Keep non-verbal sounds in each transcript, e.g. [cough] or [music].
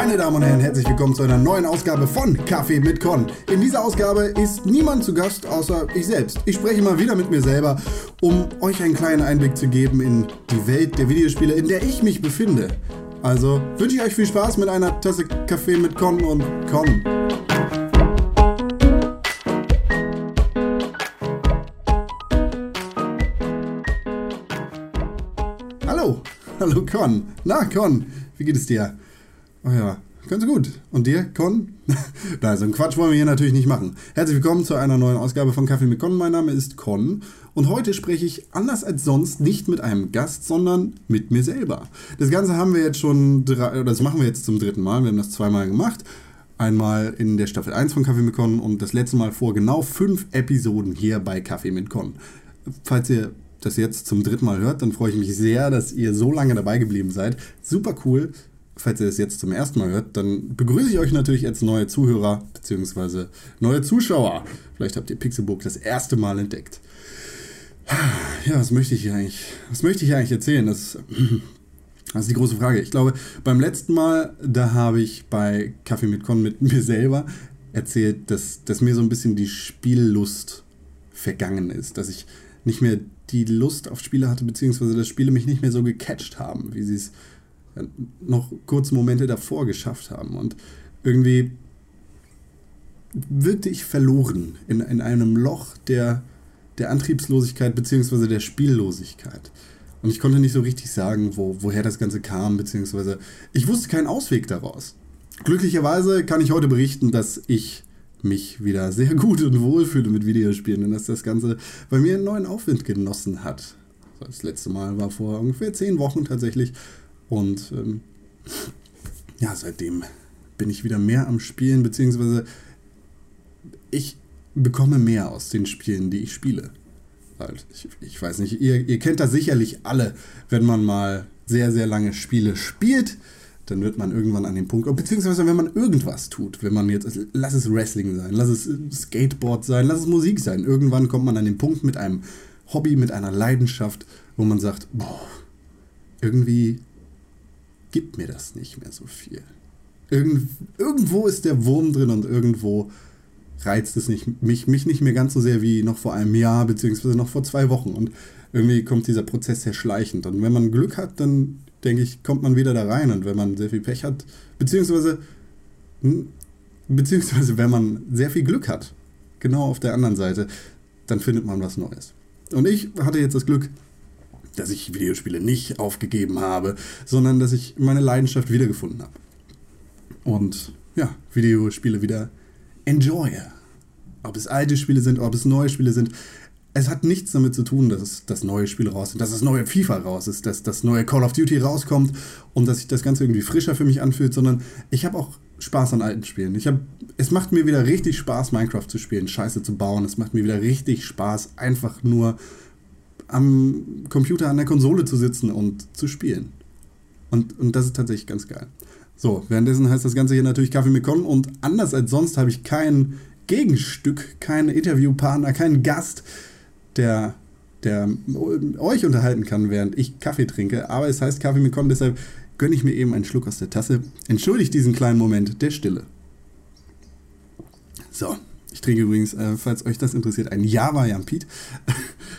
Meine Damen und Herren, herzlich willkommen zu einer neuen Ausgabe von Kaffee mit Con. In dieser Ausgabe ist niemand zu Gast außer ich selbst. Ich spreche mal wieder mit mir selber, um euch einen kleinen Einblick zu geben in die Welt der Videospiele, in der ich mich befinde. Also wünsche ich euch viel Spaß mit einer Tasse Kaffee mit Con und Con. Hallo, hallo Con. Na Con, wie geht es dir? Oh ja, ganz gut. Und dir, Con? [laughs] Na, so einen Quatsch wollen wir hier natürlich nicht machen. Herzlich willkommen zu einer neuen Ausgabe von Kaffee mit Con. Mein Name ist Con und heute spreche ich anders als sonst nicht mit einem Gast, sondern mit mir selber. Das Ganze haben wir jetzt schon, drei, das machen wir jetzt zum dritten Mal. Wir haben das zweimal gemacht. Einmal in der Staffel 1 von Kaffee mit Con und das letzte Mal vor genau fünf Episoden hier bei Kaffee mit Con. Falls ihr das jetzt zum dritten Mal hört, dann freue ich mich sehr, dass ihr so lange dabei geblieben seid. Super cool. Falls ihr das jetzt zum ersten Mal hört, dann begrüße ich euch natürlich als neue Zuhörer bzw. neue Zuschauer. Vielleicht habt ihr Pixelbook das erste Mal entdeckt. Ja, was möchte ich hier eigentlich? Was möchte ich hier eigentlich erzählen? Das, das ist die große Frage. Ich glaube, beim letzten Mal, da habe ich bei Kaffee mit Con mit mir selber erzählt, dass, dass mir so ein bisschen die Spiellust vergangen ist. Dass ich nicht mehr die Lust auf Spiele hatte, beziehungsweise dass Spiele mich nicht mehr so gecatcht haben, wie sie es noch kurze Momente davor geschafft haben. Und irgendwie wirkte ich verloren in, in einem Loch der, der Antriebslosigkeit beziehungsweise der Spiellosigkeit. Und ich konnte nicht so richtig sagen, wo, woher das Ganze kam, beziehungsweise ich wusste keinen Ausweg daraus. Glücklicherweise kann ich heute berichten, dass ich mich wieder sehr gut und wohl fühle mit Videospielen und dass das Ganze bei mir einen neuen Aufwind genossen hat. Das letzte Mal war vor ungefähr zehn Wochen tatsächlich. Und ähm, ja, seitdem bin ich wieder mehr am Spielen, beziehungsweise ich bekomme mehr aus den Spielen, die ich spiele. Halt, ich, ich weiß nicht, ihr, ihr kennt das sicherlich alle, wenn man mal sehr, sehr lange Spiele spielt dann wird man irgendwann an den Punkt, beziehungsweise wenn man irgendwas tut, wenn man jetzt, lass es Wrestling sein, lass es Skateboard sein, lass es Musik sein, irgendwann kommt man an den Punkt mit einem Hobby, mit einer Leidenschaft, wo man sagt, boah, irgendwie gibt mir das nicht mehr so viel. Irgend, irgendwo ist der Wurm drin und irgendwo reizt es nicht, mich, mich nicht mehr ganz so sehr wie noch vor einem Jahr, beziehungsweise noch vor zwei Wochen. Und irgendwie kommt dieser Prozess sehr schleichend. Und wenn man Glück hat, dann denke ich, kommt man wieder da rein. Und wenn man sehr viel Pech hat, beziehungsweise, hm, beziehungsweise wenn man sehr viel Glück hat, genau auf der anderen Seite, dann findet man was Neues. Und ich hatte jetzt das Glück, dass ich Videospiele nicht aufgegeben habe, sondern dass ich meine Leidenschaft wiedergefunden habe. Und ja, Videospiele wieder enjoy. Ob es alte Spiele sind, ob es neue Spiele sind, es hat nichts damit zu tun, dass das neue Spiel raus ist, dass das neue FIFA raus ist, dass das neue Call of Duty rauskommt und dass sich das Ganze irgendwie frischer für mich anfühlt, sondern ich habe auch Spaß an alten Spielen. Ich hab, es macht mir wieder richtig Spaß, Minecraft zu spielen, Scheiße zu bauen. Es macht mir wieder richtig Spaß, einfach nur am Computer, an der Konsole zu sitzen und zu spielen. Und, und das ist tatsächlich ganz geil. So, währenddessen heißt das Ganze hier natürlich Kaffee mit Con und anders als sonst habe ich kein Gegenstück, keinen Interviewpartner, keinen Gast, der, der euch unterhalten kann, während ich Kaffee trinke. Aber es heißt Kaffee mit Con, deshalb gönne ich mir eben einen Schluck aus der Tasse. Entschuldigt diesen kleinen Moment der Stille. So, ich trinke übrigens, äh, falls euch das interessiert, einen Java Yampit. [laughs]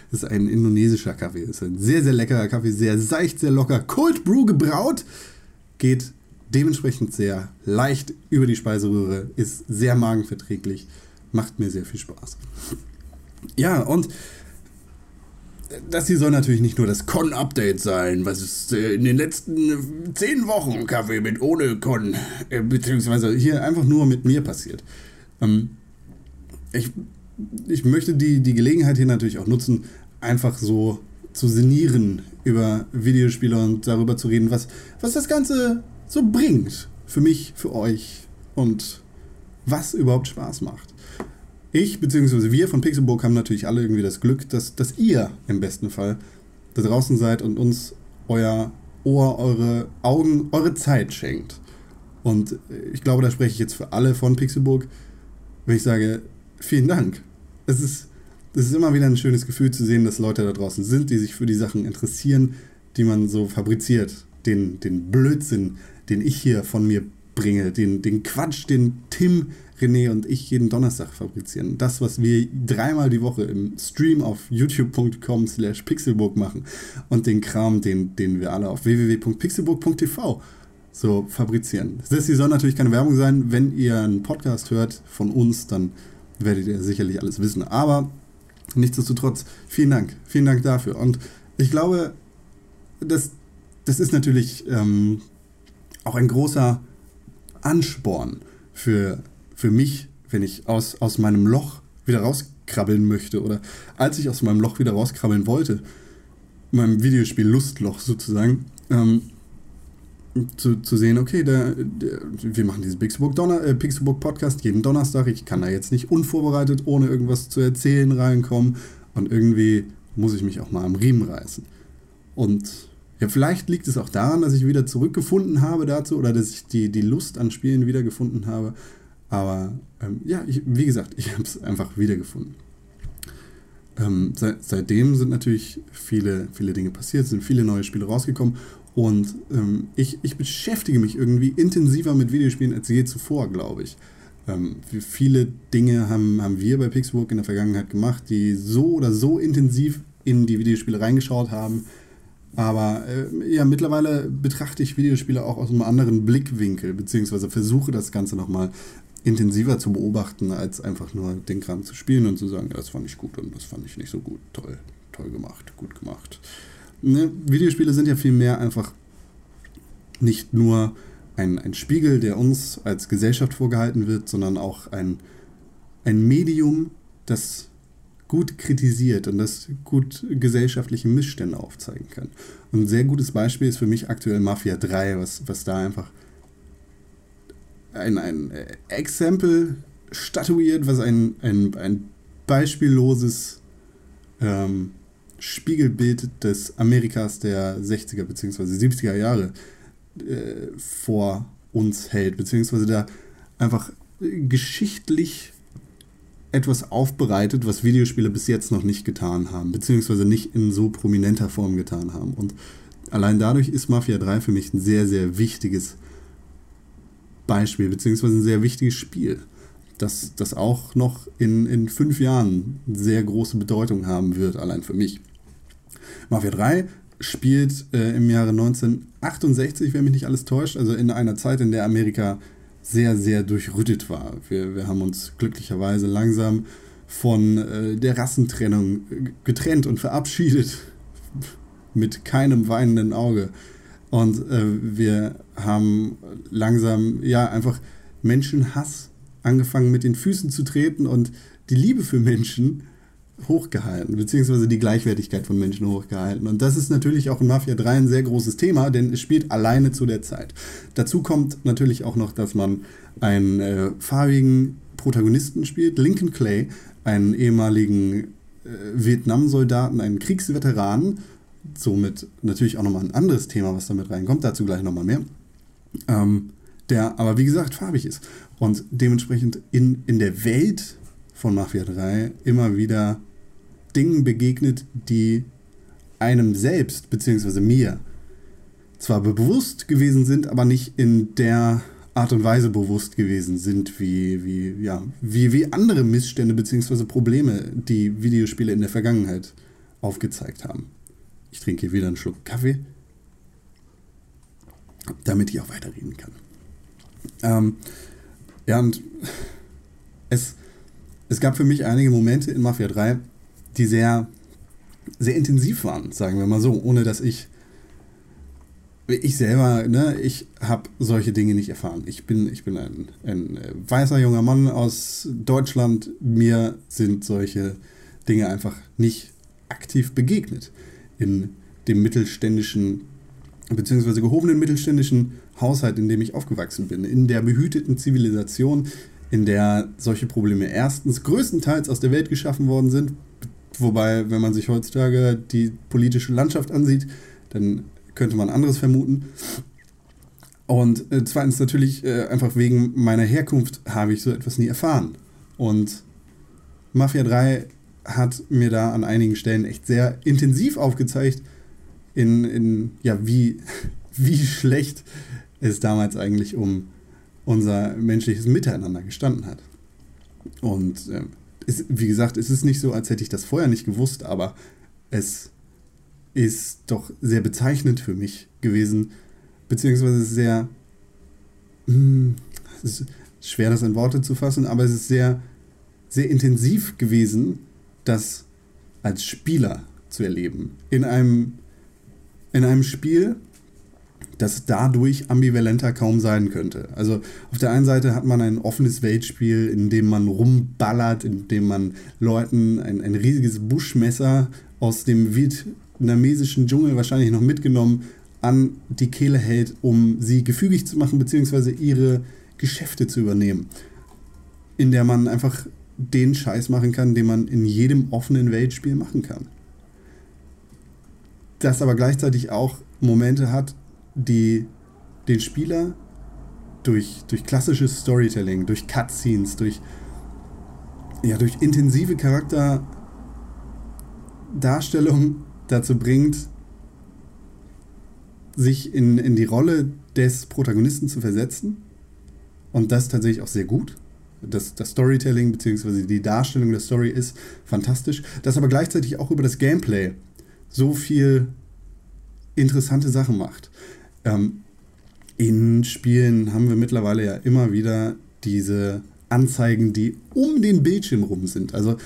Das ist ein indonesischer Kaffee. Das ist ein sehr, sehr leckerer Kaffee, sehr seicht, sehr locker. Cold Brew gebraut. Geht dementsprechend sehr leicht über die Speiseröhre, ist sehr magenverträglich, macht mir sehr viel Spaß. Ja, und das hier soll natürlich nicht nur das Con-Update sein, was ist äh, in den letzten zehn Wochen Kaffee mit ohne Con, äh, beziehungsweise hier einfach nur mit mir passiert. Ähm, ich, ich möchte die, die Gelegenheit hier natürlich auch nutzen, einfach so zu sinnieren über Videospiele und darüber zu reden, was, was das Ganze so bringt. Für mich, für euch und was überhaupt Spaß macht. Ich bzw. wir von Pixelburg haben natürlich alle irgendwie das Glück, dass, dass ihr im besten Fall da draußen seid und uns euer Ohr, eure Augen, eure Zeit schenkt. Und ich glaube, da spreche ich jetzt für alle von Pixelburg, wenn ich sage, vielen Dank. Es ist, es ist immer wieder ein schönes Gefühl zu sehen, dass Leute da draußen sind, die sich für die Sachen interessieren, die man so fabriziert. Den, den Blödsinn, den ich hier von mir bringe, den, den Quatsch, den Tim, René und ich jeden Donnerstag fabrizieren. Das, was wir dreimal die Woche im Stream auf youtube.com slash pixelburg machen und den Kram, den, den wir alle auf www.pixelburg.tv so fabrizieren. Das soll natürlich keine Werbung sein. Wenn ihr einen Podcast hört von uns, dann werdet ihr sicherlich alles wissen. Aber nichtsdestotrotz, vielen Dank. Vielen Dank dafür. Und ich glaube, das, das ist natürlich ähm, auch ein großer Ansporn für, für mich, wenn ich aus, aus meinem Loch wieder rauskrabbeln möchte oder als ich aus meinem Loch wieder rauskrabbeln wollte, meinem Videospiel Lustloch sozusagen, ähm, zu, zu sehen, okay, der, der, wir machen diesen Pixelbook, Donner, äh, Pixelbook Podcast jeden Donnerstag. Ich kann da jetzt nicht unvorbereitet, ohne irgendwas zu erzählen, reinkommen. Und irgendwie muss ich mich auch mal am Riemen reißen. Und ja, vielleicht liegt es auch daran, dass ich wieder zurückgefunden habe dazu oder dass ich die, die Lust an Spielen wiedergefunden habe. Aber ähm, ja, ich, wie gesagt, ich habe es einfach wiedergefunden. Ähm, seit, seitdem sind natürlich viele, viele Dinge passiert, sind viele neue Spiele rausgekommen und ähm, ich, ich beschäftige mich irgendwie intensiver mit Videospielen als je zuvor, glaube ich. Ähm, viele Dinge haben, haben wir bei Pixelburg in der Vergangenheit gemacht, die so oder so intensiv in die Videospiele reingeschaut haben, aber äh, ja, mittlerweile betrachte ich Videospiele auch aus einem anderen Blickwinkel, beziehungsweise versuche das Ganze nochmal intensiver zu beobachten, als einfach nur den Kram zu spielen und zu sagen, ja, das fand ich gut und das fand ich nicht so gut. Toll, toll gemacht, gut gemacht. Ne? Videospiele sind ja vielmehr einfach nicht nur ein, ein Spiegel, der uns als Gesellschaft vorgehalten wird, sondern auch ein, ein Medium, das gut kritisiert und das gut gesellschaftliche Missstände aufzeigen kann. Und ein sehr gutes Beispiel ist für mich aktuell Mafia 3, was, was da einfach ein, ein Exempel statuiert, was ein, ein, ein beispielloses ähm, Spiegelbild des Amerikas der 60er bzw. 70er Jahre äh, vor uns hält, beziehungsweise da einfach geschichtlich etwas aufbereitet, was Videospiele bis jetzt noch nicht getan haben, beziehungsweise nicht in so prominenter Form getan haben. Und allein dadurch ist Mafia 3 für mich ein sehr, sehr wichtiges Beispiel, beziehungsweise ein sehr wichtiges Spiel, das, das auch noch in, in fünf Jahren sehr große Bedeutung haben wird, allein für mich. Mafia 3 spielt äh, im Jahre 1968, wenn mich nicht alles täuscht, also in einer Zeit, in der Amerika sehr, sehr durchrüttet war. Wir, wir haben uns glücklicherweise langsam von äh, der Rassentrennung getrennt und verabschiedet mit keinem weinenden Auge. Und äh, wir haben langsam, ja, einfach Menschenhass angefangen mit den Füßen zu treten und die Liebe für Menschen hochgehalten, beziehungsweise die Gleichwertigkeit von Menschen hochgehalten. Und das ist natürlich auch in Mafia 3 ein sehr großes Thema, denn es spielt alleine zu der Zeit. Dazu kommt natürlich auch noch, dass man einen äh, farbigen Protagonisten spielt, Lincoln Clay, einen ehemaligen äh, Vietnam-Soldaten, einen Kriegsveteranen, somit natürlich auch nochmal ein anderes Thema, was damit reinkommt, dazu gleich nochmal mehr, ähm, der aber wie gesagt farbig ist und dementsprechend in, in der Welt von Mafia 3 immer wieder Dingen begegnet, die einem selbst, beziehungsweise mir, zwar bewusst gewesen sind, aber nicht in der Art und Weise bewusst gewesen sind, wie, wie, ja, wie, wie andere Missstände bzw. Probleme, die Videospiele in der Vergangenheit aufgezeigt haben. Ich trinke hier wieder einen Schluck Kaffee, damit ich auch weiterreden kann. Ähm, ja, und es, es gab für mich einige Momente in Mafia 3, die sehr, sehr intensiv waren, sagen wir mal so, ohne dass ich ich selber, ne, ich habe solche Dinge nicht erfahren. Ich bin, ich bin ein, ein weißer junger Mann aus Deutschland. Mir sind solche Dinge einfach nicht aktiv begegnet. In dem mittelständischen, beziehungsweise gehobenen mittelständischen Haushalt, in dem ich aufgewachsen bin. In der behüteten Zivilisation, in der solche Probleme erstens größtenteils aus der Welt geschaffen worden sind, Wobei, wenn man sich heutzutage die politische Landschaft ansieht, dann könnte man anderes vermuten. Und äh, zweitens natürlich äh, einfach wegen meiner Herkunft habe ich so etwas nie erfahren. Und Mafia 3 hat mir da an einigen Stellen echt sehr intensiv aufgezeigt, in, in ja, wie, [laughs] wie schlecht es damals eigentlich um, unser menschliches Miteinander gestanden hat. Und äh, ist, wie gesagt, es ist nicht so, als hätte ich das vorher nicht gewusst, aber es ist doch sehr bezeichnend für mich gewesen, beziehungsweise sehr, mh, hm, es ist schwer das in Worte zu fassen, aber es ist sehr, sehr intensiv gewesen, das als Spieler zu erleben. In einem, in einem Spiel, das dadurch ambivalenter kaum sein könnte. Also auf der einen Seite hat man ein offenes Weltspiel, in dem man rumballert, in dem man Leuten ein, ein riesiges Buschmesser aus dem vietnamesischen Dschungel wahrscheinlich noch mitgenommen an die Kehle hält, um sie gefügig zu machen, beziehungsweise ihre Geschäfte zu übernehmen. In der man einfach den Scheiß machen kann, den man in jedem offenen Weltspiel machen kann. Das aber gleichzeitig auch Momente hat, die den Spieler durch, durch klassisches Storytelling, durch Cutscenes, durch, ja, durch intensive Charakterdarstellung dazu bringt, sich in, in die Rolle des Protagonisten zu versetzen. Und das tatsächlich auch sehr gut. Das, das Storytelling bzw. die Darstellung der Story ist fantastisch. Das aber gleichzeitig auch über das Gameplay so viel interessante Sachen macht. Ähm, in Spielen haben wir mittlerweile ja immer wieder diese Anzeigen, die um den Bildschirm rum sind. Also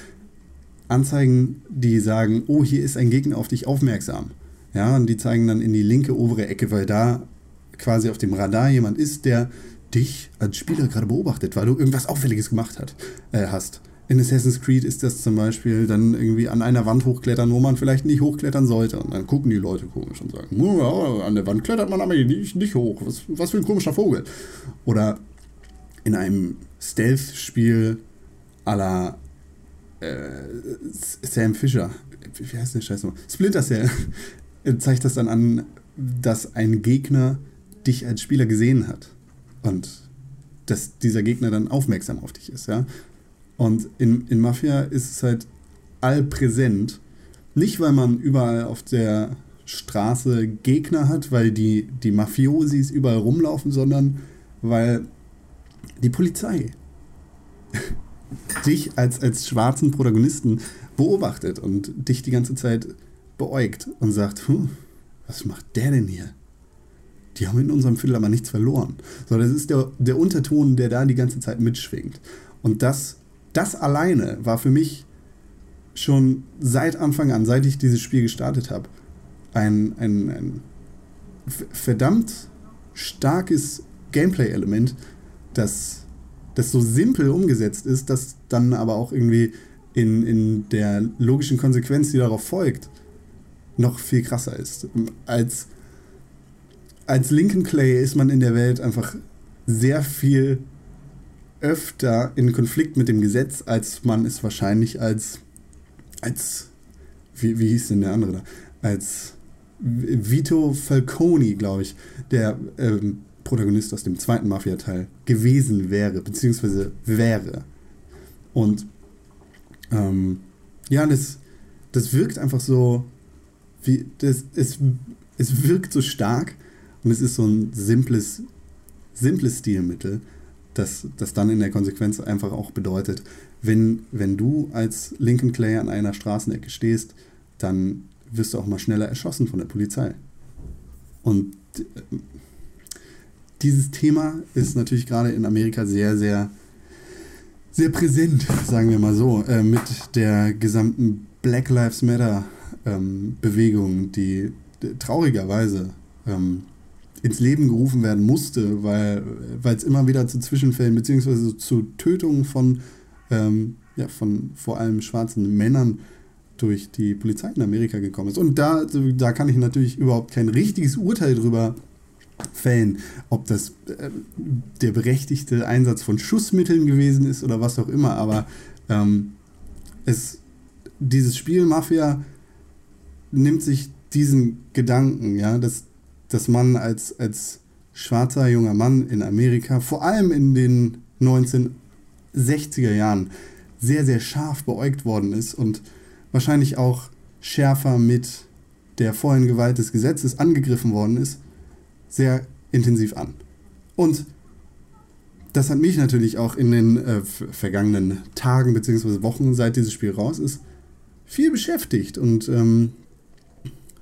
Anzeigen, die sagen, oh, hier ist ein Gegner auf dich aufmerksam. Ja, und die zeigen dann in die linke obere Ecke, weil da quasi auf dem Radar jemand ist, der dich als Spieler gerade beobachtet, weil du irgendwas Auffälliges gemacht hat, äh, hast. In Assassin's Creed ist das zum Beispiel dann irgendwie an einer Wand hochklettern, wo man vielleicht nicht hochklettern sollte. Und dann gucken die Leute komisch und sagen, ja, an der Wand klettert man aber nicht, nicht hoch. Was, was für ein komischer Vogel. Oder in einem Stealth-Spiel à la äh, Sam Fisher, wie heißt der Scheiß noch? Splinter Cell [laughs] zeigt das dann an, dass ein Gegner dich als Spieler gesehen hat. Und dass dieser Gegner dann aufmerksam auf dich ist, ja. Und in, in Mafia ist es halt allpräsent. Nicht, weil man überall auf der Straße Gegner hat, weil die, die Mafiosis überall rumlaufen, sondern weil die Polizei [laughs] dich als, als schwarzen Protagonisten beobachtet und dich die ganze Zeit beäugt und sagt, hm, was macht der denn hier? Die haben in unserem Viertel aber nichts verloren. So, das ist der, der Unterton, der da die ganze Zeit mitschwingt. Und das das alleine war für mich schon seit Anfang an, seit ich dieses Spiel gestartet habe, ein, ein, ein verdammt starkes Gameplay-Element, das, das so simpel umgesetzt ist, das dann aber auch irgendwie in, in der logischen Konsequenz, die darauf folgt, noch viel krasser ist. Als, als Lincoln Clay ist man in der Welt einfach sehr viel öfter in Konflikt mit dem Gesetz, als man es wahrscheinlich als, als wie, wie hieß denn der andere da? Als Vito Falconi, glaube ich, der ähm, Protagonist aus dem zweiten Mafia-Teil gewesen wäre, beziehungsweise wäre. Und ähm, ja, das, das wirkt einfach so, wie, das, es, es wirkt so stark und es ist so ein simples, simples Stilmittel das, das dann in der Konsequenz einfach auch bedeutet, wenn, wenn du als Lincoln Clay an einer Straßenecke stehst, dann wirst du auch mal schneller erschossen von der Polizei. Und äh, dieses Thema ist natürlich gerade in Amerika sehr, sehr, sehr präsent, sagen wir mal so, äh, mit der gesamten Black Lives Matter ähm, Bewegung, die traurigerweise ähm, ins Leben gerufen werden musste, weil es immer wieder zu Zwischenfällen bzw. zu Tötungen von, ähm, ja, von vor allem schwarzen Männern durch die Polizei in Amerika gekommen ist. Und da, da kann ich natürlich überhaupt kein richtiges Urteil drüber fällen, ob das äh, der berechtigte Einsatz von Schussmitteln gewesen ist oder was auch immer. Aber ähm, es, dieses Spiel Mafia nimmt sich diesen Gedanken, ja, dass dass man als, als schwarzer junger Mann in Amerika, vor allem in den 1960er Jahren, sehr, sehr scharf beäugt worden ist und wahrscheinlich auch schärfer mit der vollen Gewalt des Gesetzes angegriffen worden ist, sehr intensiv an. Und das hat mich natürlich auch in den äh, vergangenen Tagen bzw. Wochen, seit dieses Spiel raus ist, viel beschäftigt und ähm,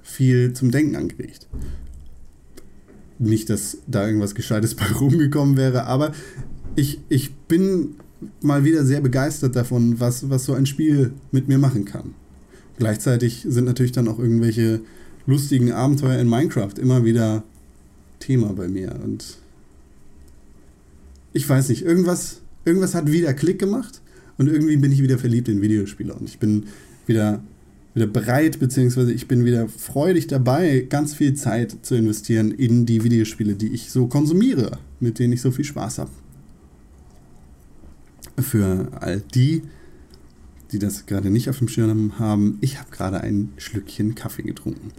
viel zum Denken angeregt. Nicht, dass da irgendwas Gescheites [laughs] bei rumgekommen wäre, aber ich, ich bin mal wieder sehr begeistert davon, was, was so ein Spiel mit mir machen kann. Gleichzeitig sind natürlich dann auch irgendwelche lustigen Abenteuer in Minecraft immer wieder Thema bei mir. Und ich weiß nicht, irgendwas, irgendwas hat wieder Klick gemacht und irgendwie bin ich wieder verliebt in Videospiele und ich bin wieder, wieder bereit, beziehungsweise ich bin wieder freudig dabei, ganz viel Zeit zu investieren in die Videospiele, die ich so konsumiere, mit denen ich so viel Spaß habe. Für all die, die das gerade nicht auf dem Schirm haben, ich habe gerade ein Schlückchen Kaffee getrunken.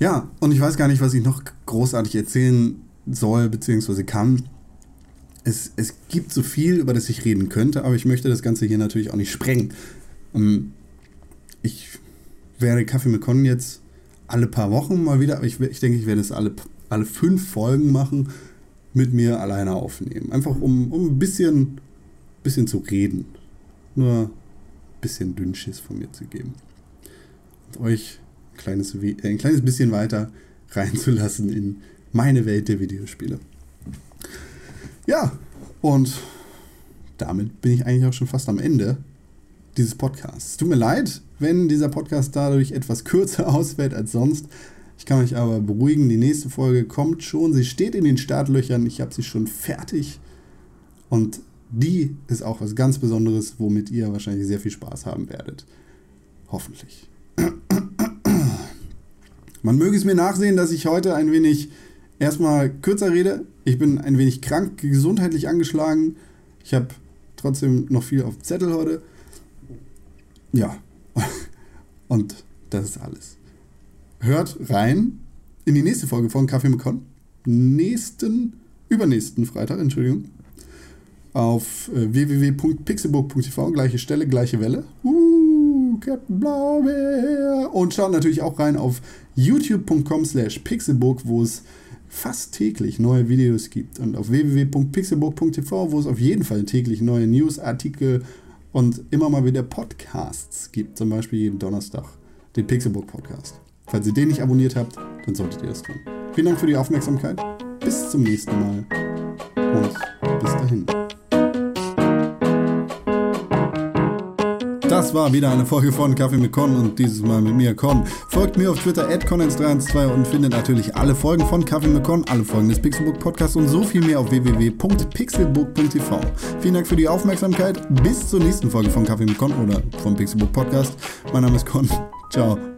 Ja, und ich weiß gar nicht, was ich noch großartig erzählen soll bzw. kann. Es, es gibt so viel, über das ich reden könnte, aber ich möchte das Ganze hier natürlich auch nicht sprengen. Ähm, ich werde Kaffee mit Con jetzt alle paar Wochen mal wieder, aber ich, ich denke, ich werde es alle, alle fünf Folgen machen, mit mir alleine aufnehmen. Einfach um, um ein bisschen, bisschen zu reden. Nur ein bisschen Dünnschiss von mir zu geben. Und euch ein kleines, äh, ein kleines bisschen weiter reinzulassen in meine Welt der Videospiele. Ja, und damit bin ich eigentlich auch schon fast am Ende dieses Podcasts. Tut mir leid, wenn dieser Podcast dadurch etwas kürzer [laughs] ausfällt als sonst. Ich kann euch aber beruhigen, die nächste Folge kommt schon. Sie steht in den Startlöchern. Ich habe sie schon fertig. Und die ist auch was ganz Besonderes, womit ihr wahrscheinlich sehr viel Spaß haben werdet. Hoffentlich. [clears throat] Man möge es mir nachsehen, dass ich heute ein wenig erstmal kürzer rede. Ich bin ein wenig krank, gesundheitlich angeschlagen. Ich habe trotzdem noch viel auf Zettel heute. Ja. Und das ist alles. Hört rein in die nächste Folge von Kaffee mit Con. Nächsten, übernächsten Freitag, Entschuldigung. Auf äh, www.pixelbook.tv, gleiche Stelle, gleiche Welle. Uh, Captain Blaubeer. Und schaut natürlich auch rein auf youtube.com slash pixelbook, wo es fast täglich neue Videos gibt. Und auf www.pixelbook.tv, wo es auf jeden Fall täglich neue News, Artikel und immer mal wieder Podcasts gibt. Zum Beispiel jeden Donnerstag den Pixelbook Podcast. Falls ihr den nicht abonniert habt, dann solltet ihr das tun. Vielen Dank für die Aufmerksamkeit. Bis zum nächsten Mal. Und bis dahin. Das war wieder eine Folge von Kaffee mit Con und dieses Mal mit mir Con. Folgt mir auf Twitter at conens312 und findet natürlich alle Folgen von Kaffee mit Con, alle Folgen des Pixelbook Podcasts und so viel mehr auf www.pixelbook.tv. Vielen Dank für die Aufmerksamkeit. Bis zur nächsten Folge von Kaffee mit Con oder vom Pixelbook Podcast. Mein Name ist Con. Ciao.